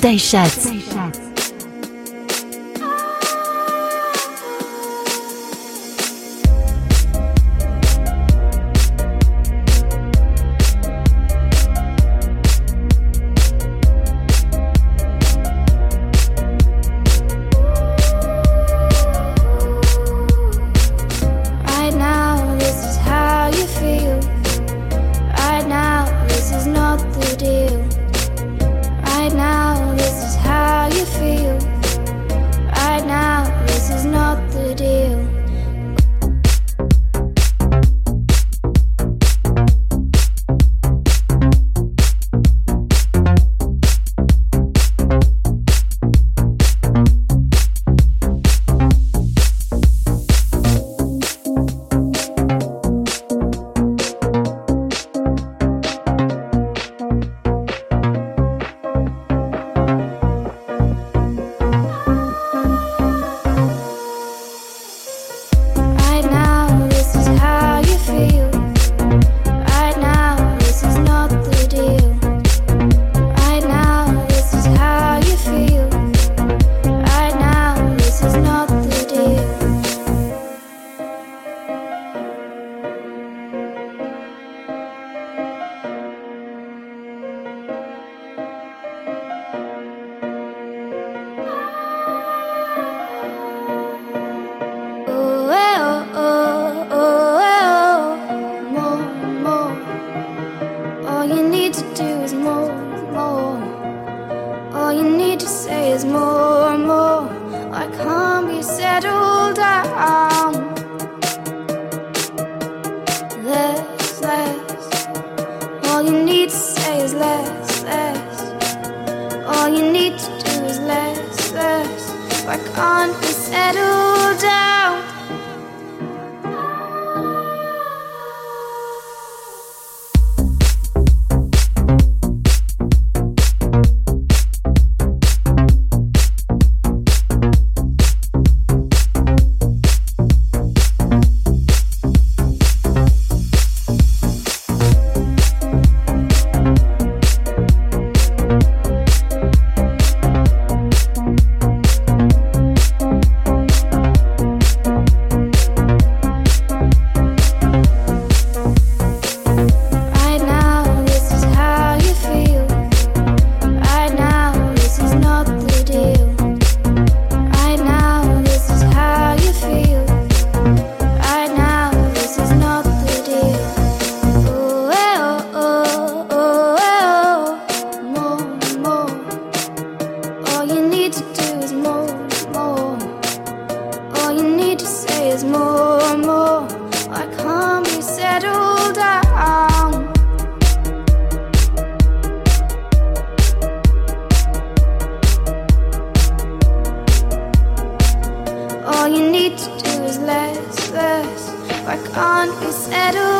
Update Shots. on is settled.